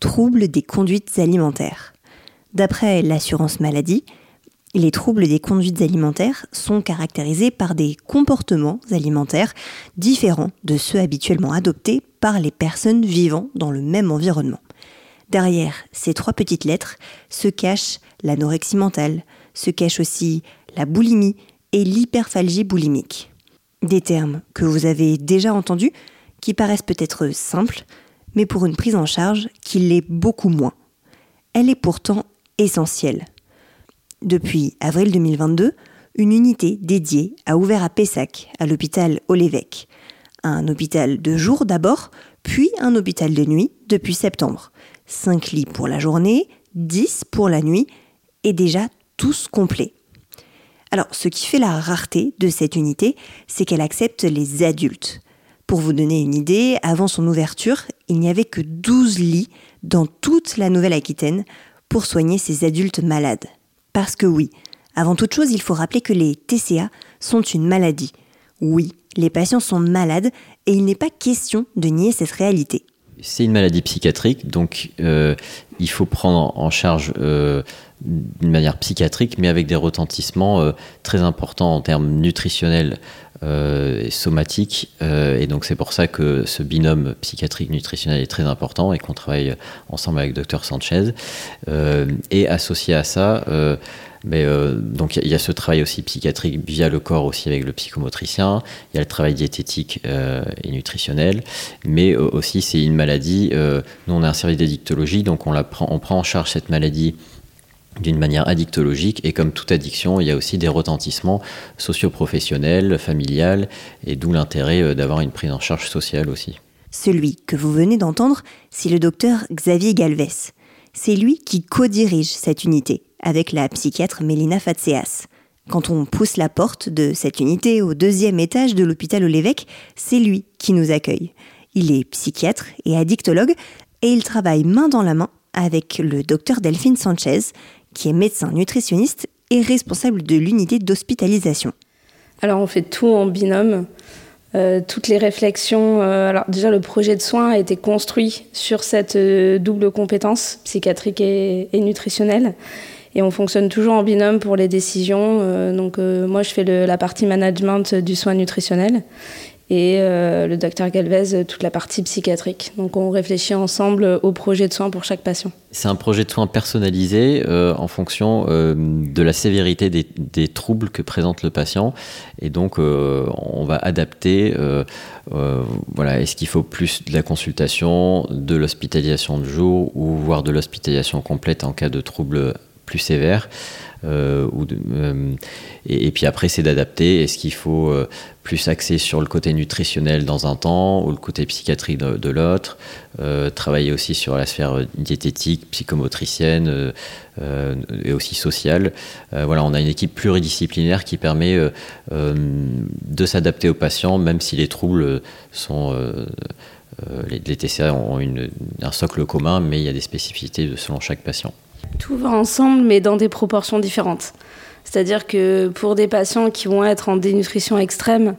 Troubles des conduites alimentaires. D'après l'assurance maladie, les troubles des conduites alimentaires sont caractérisés par des comportements alimentaires différents de ceux habituellement adoptés par les personnes vivant dans le même environnement. Derrière ces trois petites lettres se cache l'anorexie mentale, se cache aussi la boulimie et l'hyperphalgie boulimique. Des termes que vous avez déjà entendus, qui paraissent peut-être simples, mais pour une prise en charge qui l'est beaucoup moins. Elle est pourtant essentielle. Depuis avril 2022, une unité dédiée a ouvert à Pessac, à l'hôpital Olévêque. Un hôpital de jour d'abord, puis un hôpital de nuit depuis septembre. 5 lits pour la journée, 10 pour la nuit, et déjà tous complets. Alors, ce qui fait la rareté de cette unité, c'est qu'elle accepte les adultes. Pour vous donner une idée, avant son ouverture, il n'y avait que 12 lits dans toute la Nouvelle-Aquitaine pour soigner ces adultes malades. Parce que oui, avant toute chose, il faut rappeler que les TCA sont une maladie. Oui, les patients sont malades et il n'est pas question de nier cette réalité. C'est une maladie psychiatrique, donc euh, il faut prendre en charge euh, d'une manière psychiatrique, mais avec des retentissements euh, très importants en termes nutritionnels euh, et somatiques. Euh, et donc c'est pour ça que ce binôme psychiatrique nutritionnel est très important et qu'on travaille ensemble avec Dr Sanchez. Et associé à ça, mais donc il y, a ce travail aussi psychiatrique via le corps aussi avec le psychomotricien. Il y a le travail diététique et nutritionnel, mais aussi c'est une maladie. nous on a un service d'addictologie, donc on la on prend en charge cette maladie d'une manière addictologique et comme toute addiction, il y a aussi des retentissements socio-professionnels, familiales et d'où l'intérêt euh, d'avoir une prise en charge sociale aussi. Celui que vous venez d'entendre, c'est le docteur Xavier Galvez. C'est lui qui co-dirige cette unité avec la psychiatre Mélina Fatseas. Quand on pousse la porte de cette unité au deuxième étage de l'hôpital Olévêque, c'est lui qui nous accueille. Il est psychiatre et addictologue et il travaille main dans la main avec le docteur Delphine Sanchez, qui est médecin nutritionniste et responsable de l'unité d'hospitalisation. Alors on fait tout en binôme. Euh, toutes les réflexions. Euh, alors déjà le projet de soins a été construit sur cette euh, double compétence psychiatrique et, nutritionnelle. Et on fonctionne toujours en binôme pour les décisions. donc moi je fais la partie management du soin nutritionnel et le docteur Galvez toute la partie psychiatrique. Donc on réfléchit ensemble au projet de soins pour chaque patient. C'est un projet de soins personnalisé euh, en fonction euh, de la sévérité des, troubles que présente le patient. Et donc, euh, on va adapter. voilà, est-ce qu'il faut plus de la consultation, de l'hospitalisation de jour ou voire de l'hospitalisation complète en cas de troubles plus sévères euh, euh, et, puis après, c'est d'adapter. Est-ce qu'il faut euh, plus axer sur le côté nutritionnel dans un temps ou le côté psychiatrique de, l'autre Travailler aussi sur la sphère diététique, psychomotricienne et aussi sociale. voilà, on a une équipe pluridisciplinaire qui permet de s'adapter aux patients, même si les troubles sont les, TCA ont un socle commun, mais il y a des spécificités selon chaque patient. Tout va ensemble, mais dans des proportions différentes. C'est-à-dire que pour des patients qui vont être en dénutrition extrême,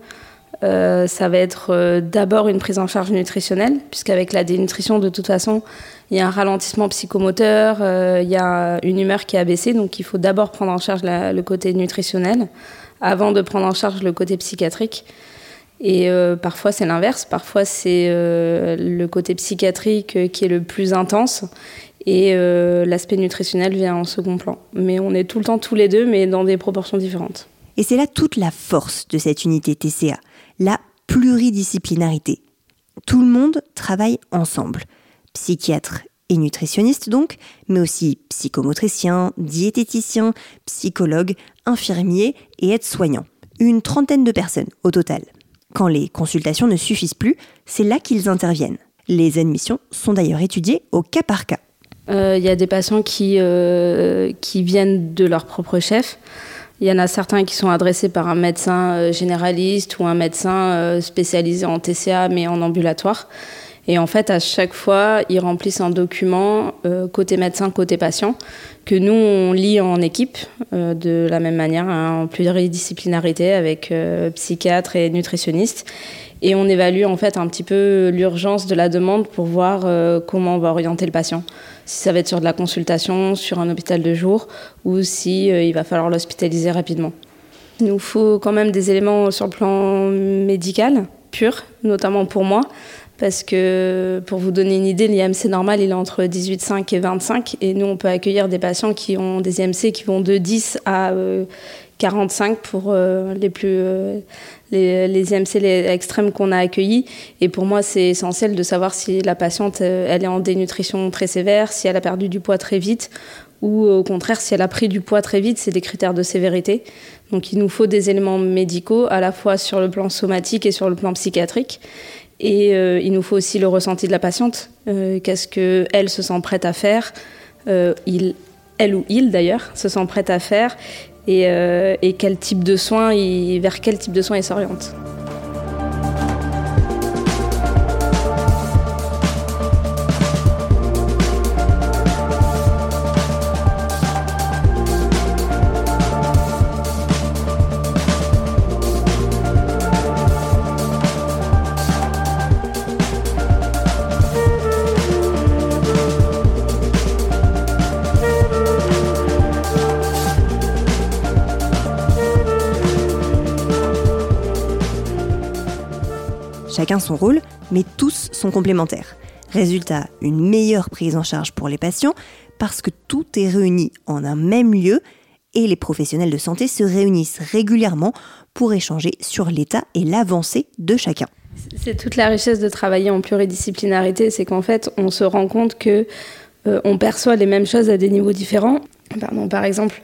euh, ça va être euh, d'abord une prise en charge nutritionnelle, puisqu'avec la dénutrition, de toute façon, il y a un ralentissement psychomoteur, euh, il y a une humeur qui a baissé, donc il faut d'abord prendre en charge le côté nutritionnel avant de prendre en charge le côté psychiatrique. Et parfois c'est l'inverse, parfois c'est le côté psychiatrique qui est le plus intense et l'aspect nutritionnel vient en second plan. Mais on est tout le temps tous les deux, mais dans des proportions différentes. Et c'est là toute la force de cette unité TCA, la pluridisciplinarité. Tout le monde travaille ensemble. Psychiatre et nutritionniste donc, mais aussi psychomotricien, diététicien, psychologue, infirmier et aide-soignant. Une trentaine de personnes au total. Quand les consultations ne suffisent plus, c'est là qu'ils interviennent. Les admissions sont d'ailleurs étudiées au cas par cas. Euh, il y a des patients qui, euh, qui viennent de leur propre chef. Il y en a certains qui sont adressés par un médecin euh, généraliste ou un médecin spécialisé en TCA mais en ambulatoire. Et en fait, à chaque fois, ils remplissent un document côté médecin, côté patient, que nous, on lit en équipe, de la même manière, hein, en pluridisciplinarité, avec psychiatre et nutritionniste. Et on évalue en fait un petit peu l'urgence de la demande pour voir comment on va orienter le patient si ça va être sur de la consultation, sur un hôpital de jour, ou si euh, il va falloir l'hospitaliser rapidement. Il nous faut quand même des éléments sur le plan médical pur, notamment pour moi, parce que pour vous donner une idée, l'IMC normal, il est entre 18,5 et 25, et nous, on peut accueillir des patients qui ont des IMC qui vont de 10 à 45 euh, pour euh, les plus les, les IMC les extrêmes qu'on a accueillis. Et pour moi, c'est essentiel de savoir si la patiente euh, elle est en dénutrition très sévère, si elle a perdu du poids très vite ou au contraire si elle a pris du poids très vite, c'est des critères de sévérité. Donc il nous faut des éléments médicaux à la fois sur le plan somatique et sur le plan psychiatrique. Et euh, il nous faut aussi le ressenti de la patiente. Euh, qu'est-ce qu'elle se sent prête à faire? Il, Elle ou il d'ailleurs se sent prête à faire euh, et, quel type de soins, vers quel type de soins il s'oriente. Chacun son rôle, mais tous sont complémentaires. Résultat, une meilleure prise en charge pour les patients parce que tout est réuni en un même lieu et les professionnels de santé se réunissent régulièrement pour échanger sur l'état et l'avancée de chacun. C'est toute la richesse de travailler en pluridisciplinarité, c'est qu'en fait, on se rend compte que euh, on perçoit les mêmes choses à des niveaux différents. Par exemple,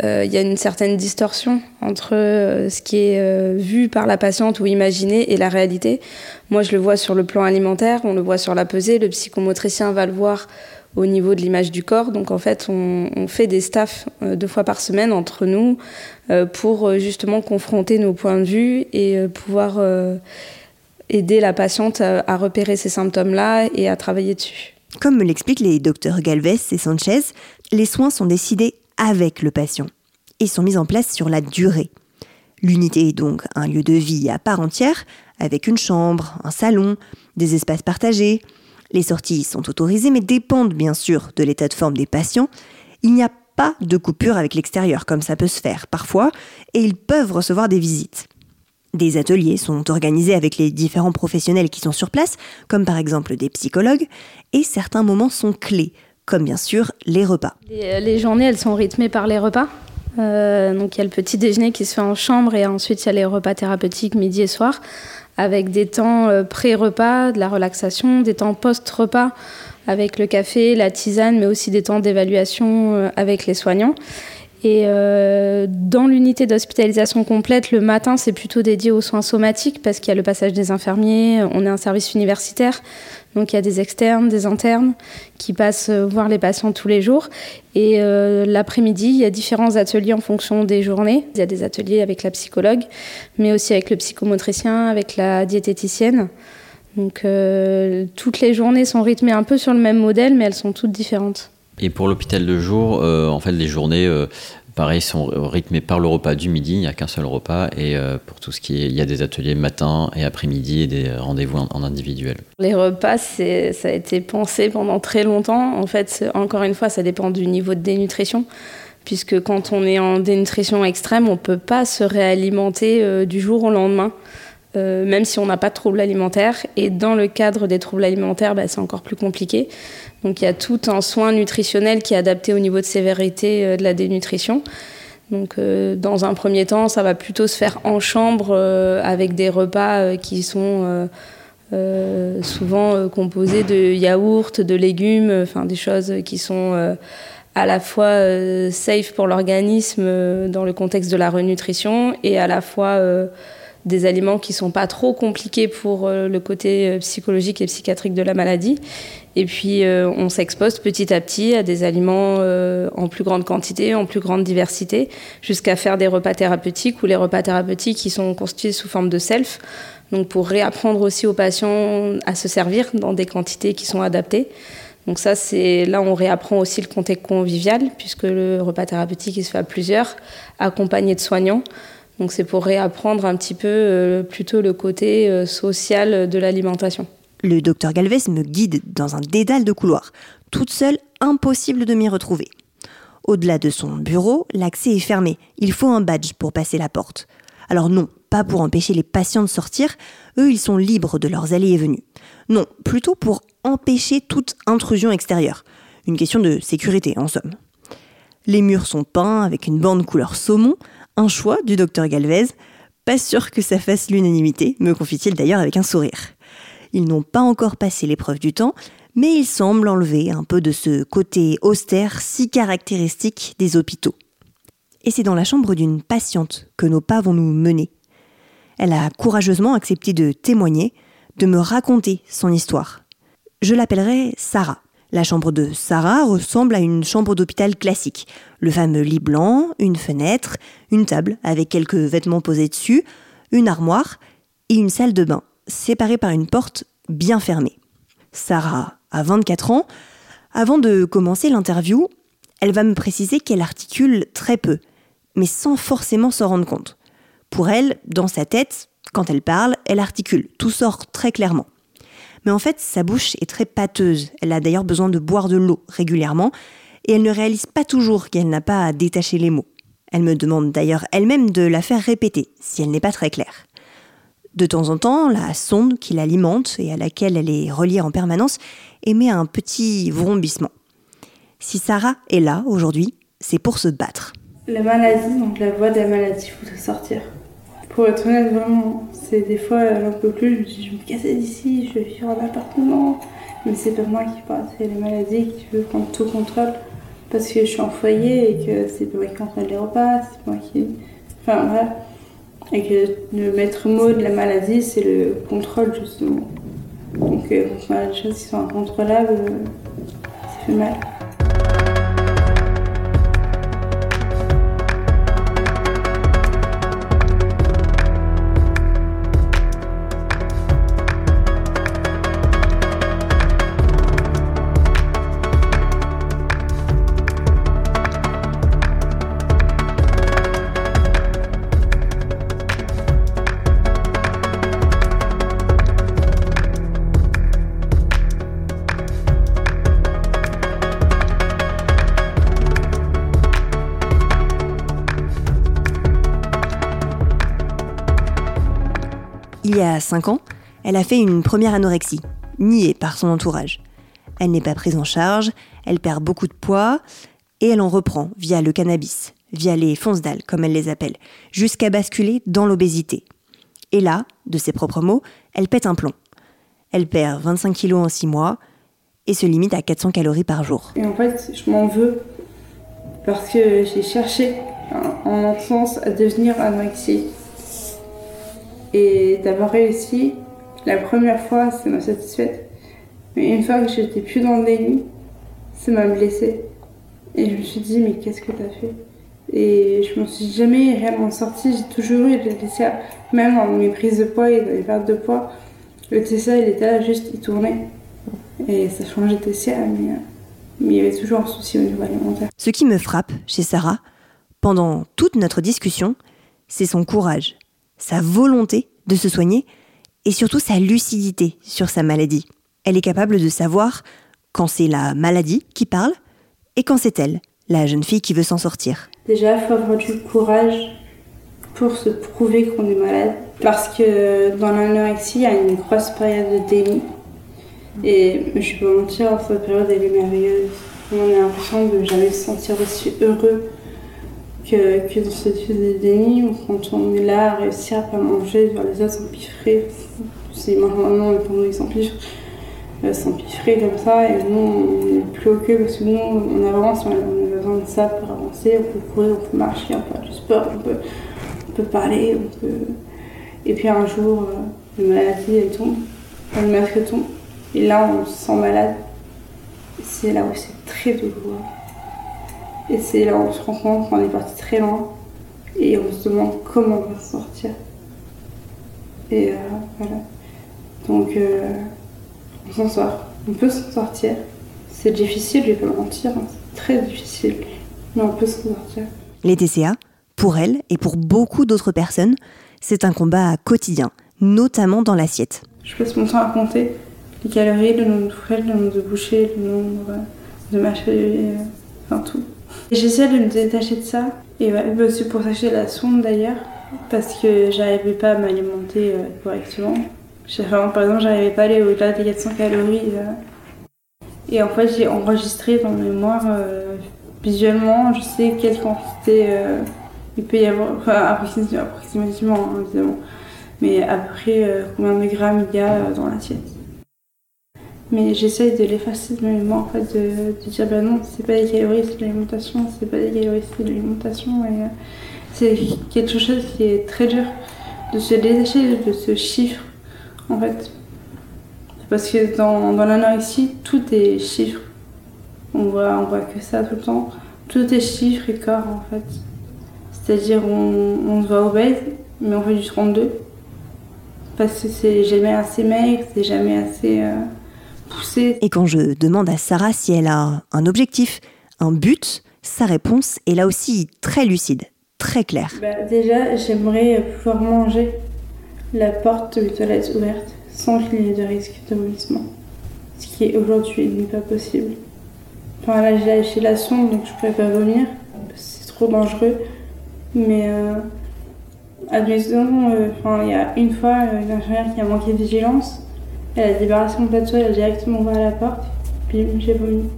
il y a une certaine distorsion entre euh, ce qui est euh, vu par la patiente ou imaginé et la réalité. Moi, je le vois sur le plan alimentaire, on le voit sur la pesée, le psychomotricien va le voir au niveau de l'image du corps. Donc en fait, on, on fait des staffs deux fois par semaine entre nous pour justement confronter nos points de vue et pouvoir aider la patiente à, à repérer ces symptômes-là et à travailler dessus. Comme me l'expliquent les docteurs Galvez et Sanchez, les soins sont décidés avec le patient et sont mises en place sur la durée. L'unité est donc un lieu de vie à part entière, avec une chambre, un salon, des espaces partagés. Les sorties sont autorisées mais dépendent bien sûr de l'état de forme des patients. Il n'y a pas de coupure avec l'extérieur comme ça peut se faire parfois et ils peuvent recevoir des visites. Des ateliers sont organisés avec les différents professionnels qui sont sur place, comme par exemple des psychologues, et certains moments sont clés comme bien sûr les repas. Les, journées, elles sont rythmées par les repas. Euh, donc il y a le petit déjeuner qui se fait en chambre et ensuite il y a les repas thérapeutiques midi et soir avec des temps euh, pré-repas, de la relaxation, des temps post-repas avec le café, la tisane, mais aussi des temps d'évaluation euh, avec les soignants. Et dans l'unité d'hospitalisation complète, le matin, c'est plutôt dédié aux soins somatiques parce qu'il y a le passage des infirmiers, on est un service universitaire, donc il y a des externes, des internes qui passent euh, voir les patients tous les jours. Et euh, l'après-midi, il y a différents ateliers en fonction des journées. Il y a des ateliers avec la psychologue, mais aussi avec le psychomotricien, avec la diététicienne. Donc euh, toutes les journées sont rythmées un peu sur le même modèle, mais elles sont toutes différentes. Et pour l'hôpital de jour, en fait, les journées pareil, sont rythmés par le repas du midi. Il n'y a qu'un seul repas. Et euh, pour tout ce qui est, il y a des ateliers matin et après-midi et des rendez-vous en, individuel. Les repas, ça a été pensé pendant très longtemps. En fait, encore une fois, ça dépend du niveau de dénutrition. Puisque quand on est en dénutrition extrême, on ne peut pas se réalimenter euh, du jour au lendemain. Même si on n'a pas de troubles alimentaires. Et dans le cadre des troubles alimentaires, bah, c'est encore plus compliqué. Donc il y a tout un soin nutritionnel qui est adapté au niveau de sévérité de la dénutrition. Donc, dans un premier temps, ça va plutôt se faire en chambre avec des repas qui sont souvent composés de yaourts, de légumes, enfin des choses qui sont à la fois euh, safe pour l'organisme euh, dans le contexte de la renutrition et à la fois euh, des aliments qui sont pas trop compliqués pour le côté psychologique et psychiatrique de la maladie. Et puis on s'expose petit à petit à des aliments en plus grande quantité, en plus grande diversité, jusqu'à faire des repas thérapeutiques ou les repas thérapeutiques qui sont constitués sous forme de self. Donc pour réapprendre aussi aux patients à se servir dans des quantités qui sont adaptées. Donc ça, c'est là on réapprend aussi le contexte convivial, puisque le repas thérapeutique, il se fait à plusieurs, accompagné de soignants. Donc c'est pour réapprendre un petit peu euh, plutôt le côté euh, social de l'alimentation. Le docteur Galvez me guide dans un dédale de couloirs. Toute seule, impossible de m'y retrouver. Au-delà de son bureau, l'accès est fermé. Il faut un badge pour passer la porte. Alors non, pas pour empêcher les patients de sortir, eux ils sont libres de leurs allées et venues. Non, plutôt pour empêcher toute intrusion extérieure. Une question de sécurité, en somme. Les murs sont peints avec une bande couleur saumon, un choix du docteur Galvez. Pas sûr que ça fasse l'unanimité, me confie-t-il d'ailleurs avec un sourire. Ils n'ont pas encore passé l'épreuve du temps, mais ils semblent enlever un peu de ce côté austère si caractéristique des hôpitaux. Et c'est dans la chambre d'une patiente que nos pas vont nous mener. Elle a courageusement accepté de témoigner, de me raconter son histoire. Je l'appellerai Sarah. La chambre de Sarah ressemble à une chambre d'hôpital classique. Le fameux lit blanc, une fenêtre, une table avec quelques vêtements posés dessus, une armoire et une salle de bain, séparée par une porte bien fermée. Sarah a 24 ans. Avant de commencer l'interview, elle va me préciser qu'elle articule très peu, mais sans forcément s'en rendre compte. Pour elle, dans sa tête, quand elle parle, elle articule, tout sort très clairement. Mais en fait, sa bouche est très pâteuse. Elle a d'ailleurs besoin de boire de l'eau régulièrement et elle ne réalise pas toujours qu'elle n'a pas à détacher les mots. Elle me demande d'ailleurs elle-même de la faire répéter si elle n'est pas très claire. De temps en temps, la sonde qui l'alimente et à laquelle elle est reliée en permanence émet un petit vrombissement. Si Sarah est là aujourd'hui, c'est pour se battre. La maladie, donc la voix de la maladie, faut sortir. Pour être honnête, vraiment, c'est des fois, j'en peux plus, je me dis, je vais me casser d'ici, je vais vivre en appartement. Mais c'est pas moi qui parle, c'est la maladie qui veut prendre tout contrôle. Parce que je suis en foyer et que c'est pas moi qui contrôle les repas, c'est moi qui. Enfin, voilà. Et que le maître mot de la maladie, c'est le contrôle, justement. Donc, euh, quand des choses qui sont incontrôlables, ça fait mal. Il y a 5 ans, elle a fait une première anorexie, niée par son entourage. Elle n'est pas prise en charge, elle perd beaucoup de poids, et elle en reprend via le cannabis, via les fonces-dalles, comme elle les appelle, jusqu'à basculer dans l'obésité. Et là, de ses propres mots, elle pète un plomb. Elle perd 25 kilos en 6 mois et se limite à 400 calories par jour. Et en fait, je m'en veux parce que j'ai cherché en sens à devenir anorexie. Et d'avoir réussi, la première fois, ça m'a satisfaite. Mais une fois que j'étais plus dans le déni, ça m'a blessée. Et je me suis dit, mais qu'est-ce que t'as fait? Et je m'en suis jamais réellement sortie. J'ai toujours eu le TCA, même dans mes prises de poids et dans les pertes de poids. Le TCA, il était là, juste, il tournait. Et ça changeait de TCA, mais, mais il y avait toujours un souci au niveau alimentaire. Ce qui me frappe chez Sarah, pendant toute notre discussion, c'est son courage sa volonté de se soigner et surtout sa lucidité sur sa maladie. Elle est capable de savoir quand c'est la maladie qui parle et quand c'est elle, la jeune fille qui veut s'en sortir. Déjà, il faut avoir du courage pour se prouver qu'on est malade. Parce que dans l'anorexie, il y a une grosse période de déni. Et je peux mentir, cette période, elle est merveilleuse. On a l'impression de jamais se sentir aussi heureux que, que dans ce type de déni, quand on est là à réussir à pas manger, voir les autres s'empiffrer. C'est maintenant, pendant ils s'empiffrent, euh, s'empiffrer comme ça, et nous, on est plus ok parce que nous, on avance, on a besoin de ça pour avancer. On peut courir, on peut marcher, on peut faire du sport, on peut, parler. Et puis un jour, euh, la maladie, elle tombe, le masque tombe, et là, on se sent malade. C'est là où c'est très douloureux. Et c'est là où on se rend compte qu'on est parti très loin et on se demande comment on va sortir. Et euh, voilà. Donc euh, on s'en sort. On peut s'en sortir. C'est difficile, je vais pas mentir, hein. c'est très difficile. Mais on peut s'en sortir. Les TCA, pour elle et pour beaucoup d'autres personnes, c'est un combat quotidien, notamment dans l'assiette. Je passe mon temps à compter les calories, le nombre de frais, le nombre de bouchées, le nombre de mâchées, J'essaie de me détacher de ça. Et ouais, c'est pour ça la sonde d'ailleurs. Parce que j'arrivais pas à m'alimenter euh, correctement. par exemple, j'arrivais pas à aller au-delà des 400 calories. Euh. Et en fait, j'ai enregistré dans ma mémoire euh, visuellement, je sais quelle quantité il peut y avoir, enfin approximativement, hein, évidemment. Mais après, combien de grammes il y a dans l'assiette. Mais j'essaye de l'effacer de ma mémoire, en fait, de, dire bah non, c'est pas des calories, c'est de l'alimentation, c'est pas des calories, c'est de l'alimentation. Et euh, c'est quelque chose qui est très dur de se détacher de ce chiffre, en fait. Parce que dans, dans l'anorexie, tout est chiffre. On voit, on voit que ça tout le temps. Tout est chiffre et corps, en fait. C'est-à-dire, on, on se voit obèse, mais on fait du 32. Parce que c'est jamais assez maigre, c'est jamais assez. Euh, et quand je demande à Sarah si elle a un objectif, un but, sa réponse est là aussi très lucide, très claire. Bah, déjà, j'aimerais pouvoir manger la porte de toilette ouverte sans qu'il y ait de risque de vomissement. Ce qui aujourd'hui n'est pas possible. Enfin là, j'ai lâché la sonde, donc je ne pourrais pas vomir. C'est trop dangereux. Mais euh, admettons, euh, il y a une fois une infirmière qui a manqué de vigilance. Elle a débarrassé mon plateau, elle a directement ouvert la porte, puis j'ai vomi.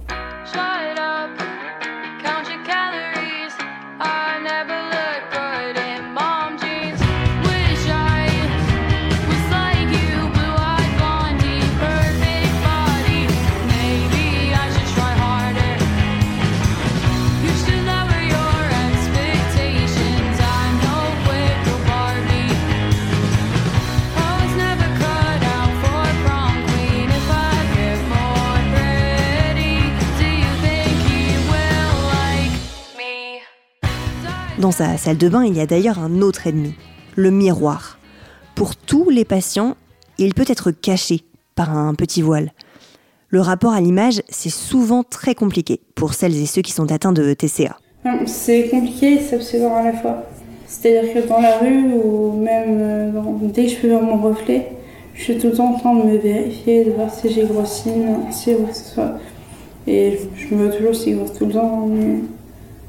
Sa salle de bain, il y a d'ailleurs un autre ennemi, le miroir. Pour tous les patients, il peut être caché par un petit voile. Le rapport à l'image, c'est souvent très compliqué pour celles et ceux qui sont atteints de TCA. C'est compliqué et c'est obsédant à la fois. C'est-à-dire que dans la rue ou même euh, dès que je peux voir mon reflet, je suis tout le temps en train de me vérifier, de voir si j'ai grossi, si ou ce soit. Et je me vois toujours si grosse tout le temps,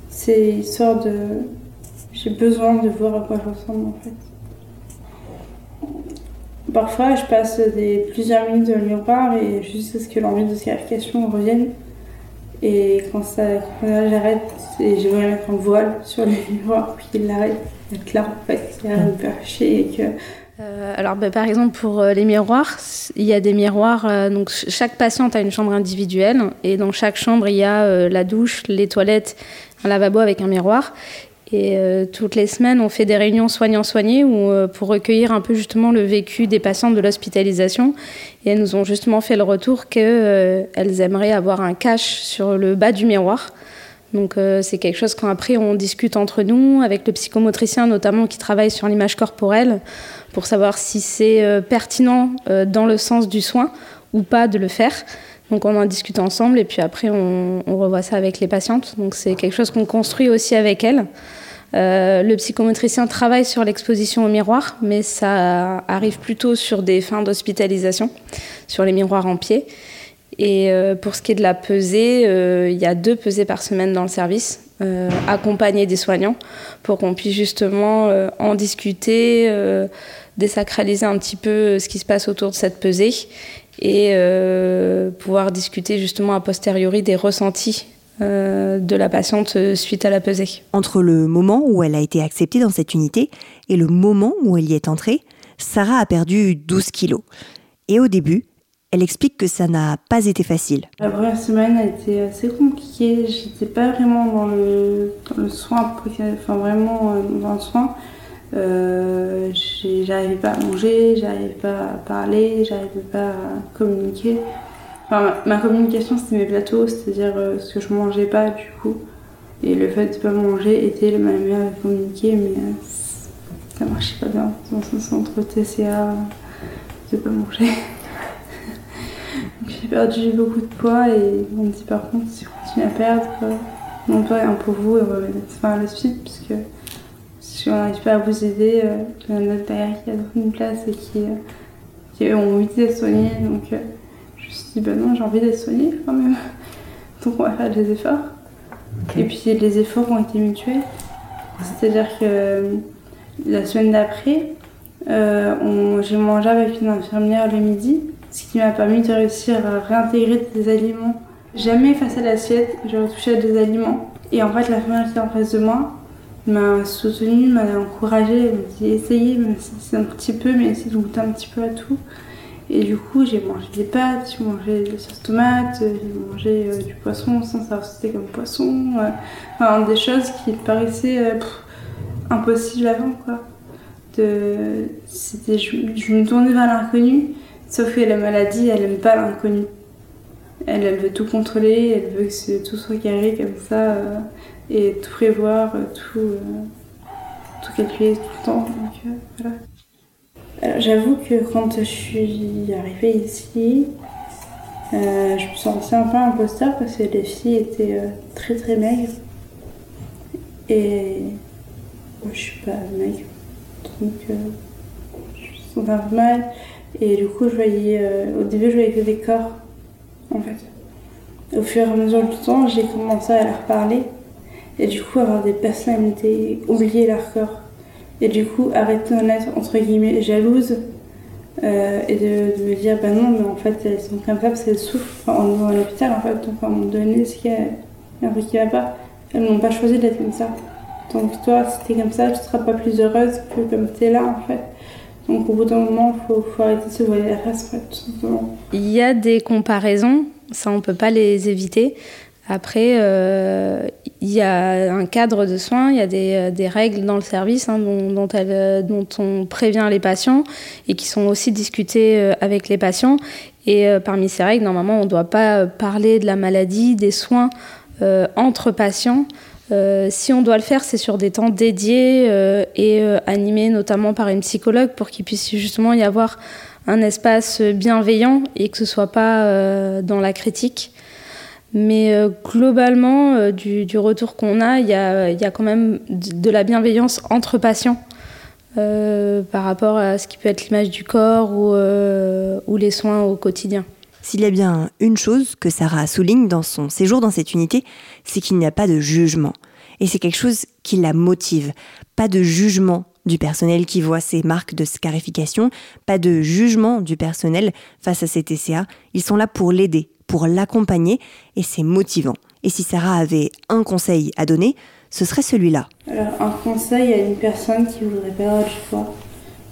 c'est histoire de j'ai besoin de voir à quoi je ressemble en fait. Parfois, je passe des, plusieurs minutes dans le miroir et juste ce que l'envie de scarification revienne. Et quand ça, j'arrête et je vais mettre un voile sur le miroir, puis il l'arrête, là en fait, il me faire chier et. Euh, alors, bah, par exemple, pour euh, les miroirs, il y a des miroirs. Euh, donc, chaque patiente a une chambre individuelle, et dans chaque chambre, il y a la douche, les toilettes, un lavabo avec un miroir. Et euh, toutes les semaines, on fait des réunions soignants-soignés euh, pour recueillir un peu justement le vécu des patientes de l'hospitalisation. Et elles nous ont justement fait le retour qu'elles euh, aimeraient avoir un cache sur le bas du miroir. Donc c'est quelque chose qu'après on discute entre nous, avec le psychomotricien notamment qui travaille sur l'image corporelle, pour savoir si c'est pertinent dans le sens du soin ou pas de le faire. Donc on en discute ensemble et puis après on, revoit ça avec les patientes. Donc c'est quelque chose qu'on construit aussi avec elles. Euh, le psychomotricien travaille sur l'exposition au miroir, mais ça arrive plutôt sur des fins d'hospitalisation, sur les miroirs en pied. Et euh, pour ce qui est de la pesée, euh, il y a deux pesées par semaine dans le service. accompagner des soignants pour qu'on puisse justement en discuter, désacraliser un petit peu ce qui se passe autour de cette pesée et pouvoir discuter justement a posteriori des ressentis de la patiente suite à la pesée. Entre le moment où elle a été acceptée dans cette unité et le moment où elle y est entrée, Sarah a perdu 12 kilos. Et au début, elle explique que ça n'a pas été facile. La première semaine a été assez compliquée. J'étais pas vraiment dans le, soin, enfin vraiment euh, dans le soin. Euh, j'arrivais pas à manger, j'arrivais pas à parler, j'arrivais pas à communiquer. Enfin, ma, communication c'était mes plateaux, c'est-à-dire euh, ce que je mangeais pas du coup. Et le fait de pas manger était ma manière de communiquer, mais ça marchait pas bien dans un centre TCA de pas manger. J'ai perdu beaucoup de poids et on me dit par contre si on continue à perdre, mon poids est un pour vous et on va mettre fin à la suite si on n'arrive pas à vous aider, euh, il y en a derrière qui a une place et qui, euh, qui ont envie d'être soignés. Donc euh, je me suis dit bah non j'ai envie d'être soignée quand même. Donc on va faire des efforts. Et puis les efforts ont été mutuels. C'est-à-dire que la semaine d'après, euh, j'ai mangé avec une infirmière le midi, ce qui m'a permis de réussir à réintégrer des aliments. Jamais face à l'assiette, je retouchais à des aliments. Et en fait, l'infirmière qui est en face de moi m'a soutenue, m'a encouragée, elle m'a dit essayez, même si c'est un petit peu, mais essayez de goûter un petit peu à tout. Et du coup, j'ai mangé des pâtes, j'ai mangé des sauces tomates, j'ai mangé euh, du poisson sans savoir si c'était comme poisson. Euh, enfin, des choses qui paraissaient impossible avant quoi. De, je, me tournais vers l'inconnu, sauf que la maladie, elle aime pas l'inconnu. Elle, elle veut tout contrôler, elle veut que tout soit carré comme ça, euh, et tout prévoir, euh, tout, euh, tout calculer tout le temps. Donc, voilà. Alors, j'avoue que quand je suis arrivée ici, je me sentais un peu imposteur parce que les filles étaient très très maigres. Et je suis pas maigre. Donc, euh, je me sens un peu mal. Et du coup, je voyais, euh, au début, je voyais que des corps, en fait. Au fur et à mesure du temps, j'ai commencé à leur parler. Et du coup, avoir des personnalités, oublier leur corps. Et du coup, arrêter d'en être, entre guillemets, jalouse. Euh, et de, me dire, bah non, mais en fait, elles sont comme ça parce qu'elles souffrent. Enfin, on est dans l'hôpital, en fait. Donc, à un moment donné, il y a un truc qui va pas, elles n'ont pas choisi d'être comme ça. Donc toi, si t'es comme ça, tu seras pas plus heureuse que comme t'es là en fait. Donc au bout d'un moment, faut, faut, arrêter de se voir la face, tout simplement. Il y a des comparaisons, ça on peut pas les éviter. Après, euh, il y a un cadre de soins, il y a des, euh, règles dans le service hein, euh, dont, on prévient les patients et qui sont aussi discutées avec les patients. Et parmi ces règles, normalement, on ne doit pas parler de la maladie, des soins entre patients. Euh, si on doit le faire, c'est sur des temps dédiés euh, et euh, animés notamment par une psychologue pour qu'il puisse justement y avoir un espace bienveillant et que ce soit pas dans la critique. Mais globalement, du, retour qu'on a, il y a, quand même de la bienveillance entre patients par rapport à ce qui peut être l'image du corps ou, ou les soins au quotidien. S'il y a bien une chose que Sarah souligne dans son séjour dans cette unité, c'est qu'il n'y a pas de jugement. Et c'est quelque chose qui la motive. Pas de jugement du personnel qui voit ces marques de scarification, pas de jugement du personnel face à ces TCA. Ils sont là pour l'aider, pour l'accompagner, et c'est motivant. Et si Sarah avait un conseil à donner, ce serait celui-là. Alors, un conseil à une personne qui voudrait perdre du poids,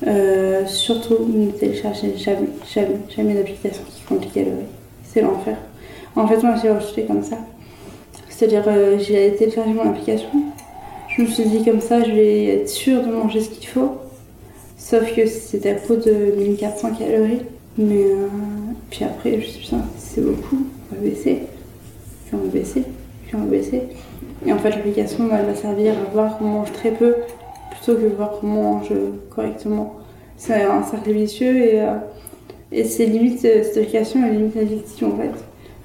euh, surtout ne téléchargez jamais, jamais, jamais d'application qui complique à lever. C'est l'enfer. En fait, moi, j'ai rejeté comme ça. C'est-à-dire, euh, j'ai téléchargé mon application. Je me suis dit, comme ça, je vais être sûre de manger ce qu'il faut. Sauf que c'était à coup de 1400 calories. Mais euh, puis après, je me suis dit, c'est beaucoup, on va baisser. Puis on va baisser, puis on va baisser. Et en fait, l'application, elle va servir à voir qu'on mange très peu plutôt que voir qu'on mange correctement. C'est un cercle vicieux et, euh, et c'est limite, euh, cette application est limite l'addiction en fait.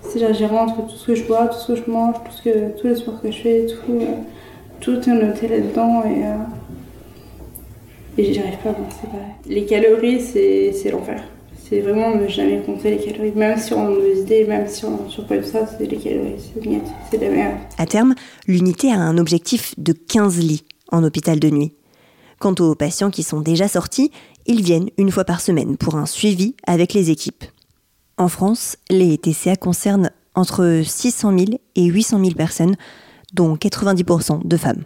C'est-à-dire j'ai entre tout ce que je bois, tout ce que je mange, tout ce que, tous les sports que je fais, tout, euh, tout est noté là-dedans et, et j'y arrive pas à avancer Les calories, c'est l'enfer. C'est vraiment ne jamais compter les calories. Même si on a idées, même si on surpoids ça, c'est les calories, c'est de la merde. À terme, l'unité a un objectif de 15 lits en hôpital de nuit. Quant aux patients qui sont déjà sortis, ils viennent une fois par semaine pour un suivi avec les équipes. En France, les TCA concernent entre 600 000 et 800 000 personnes, dont 90% de femmes.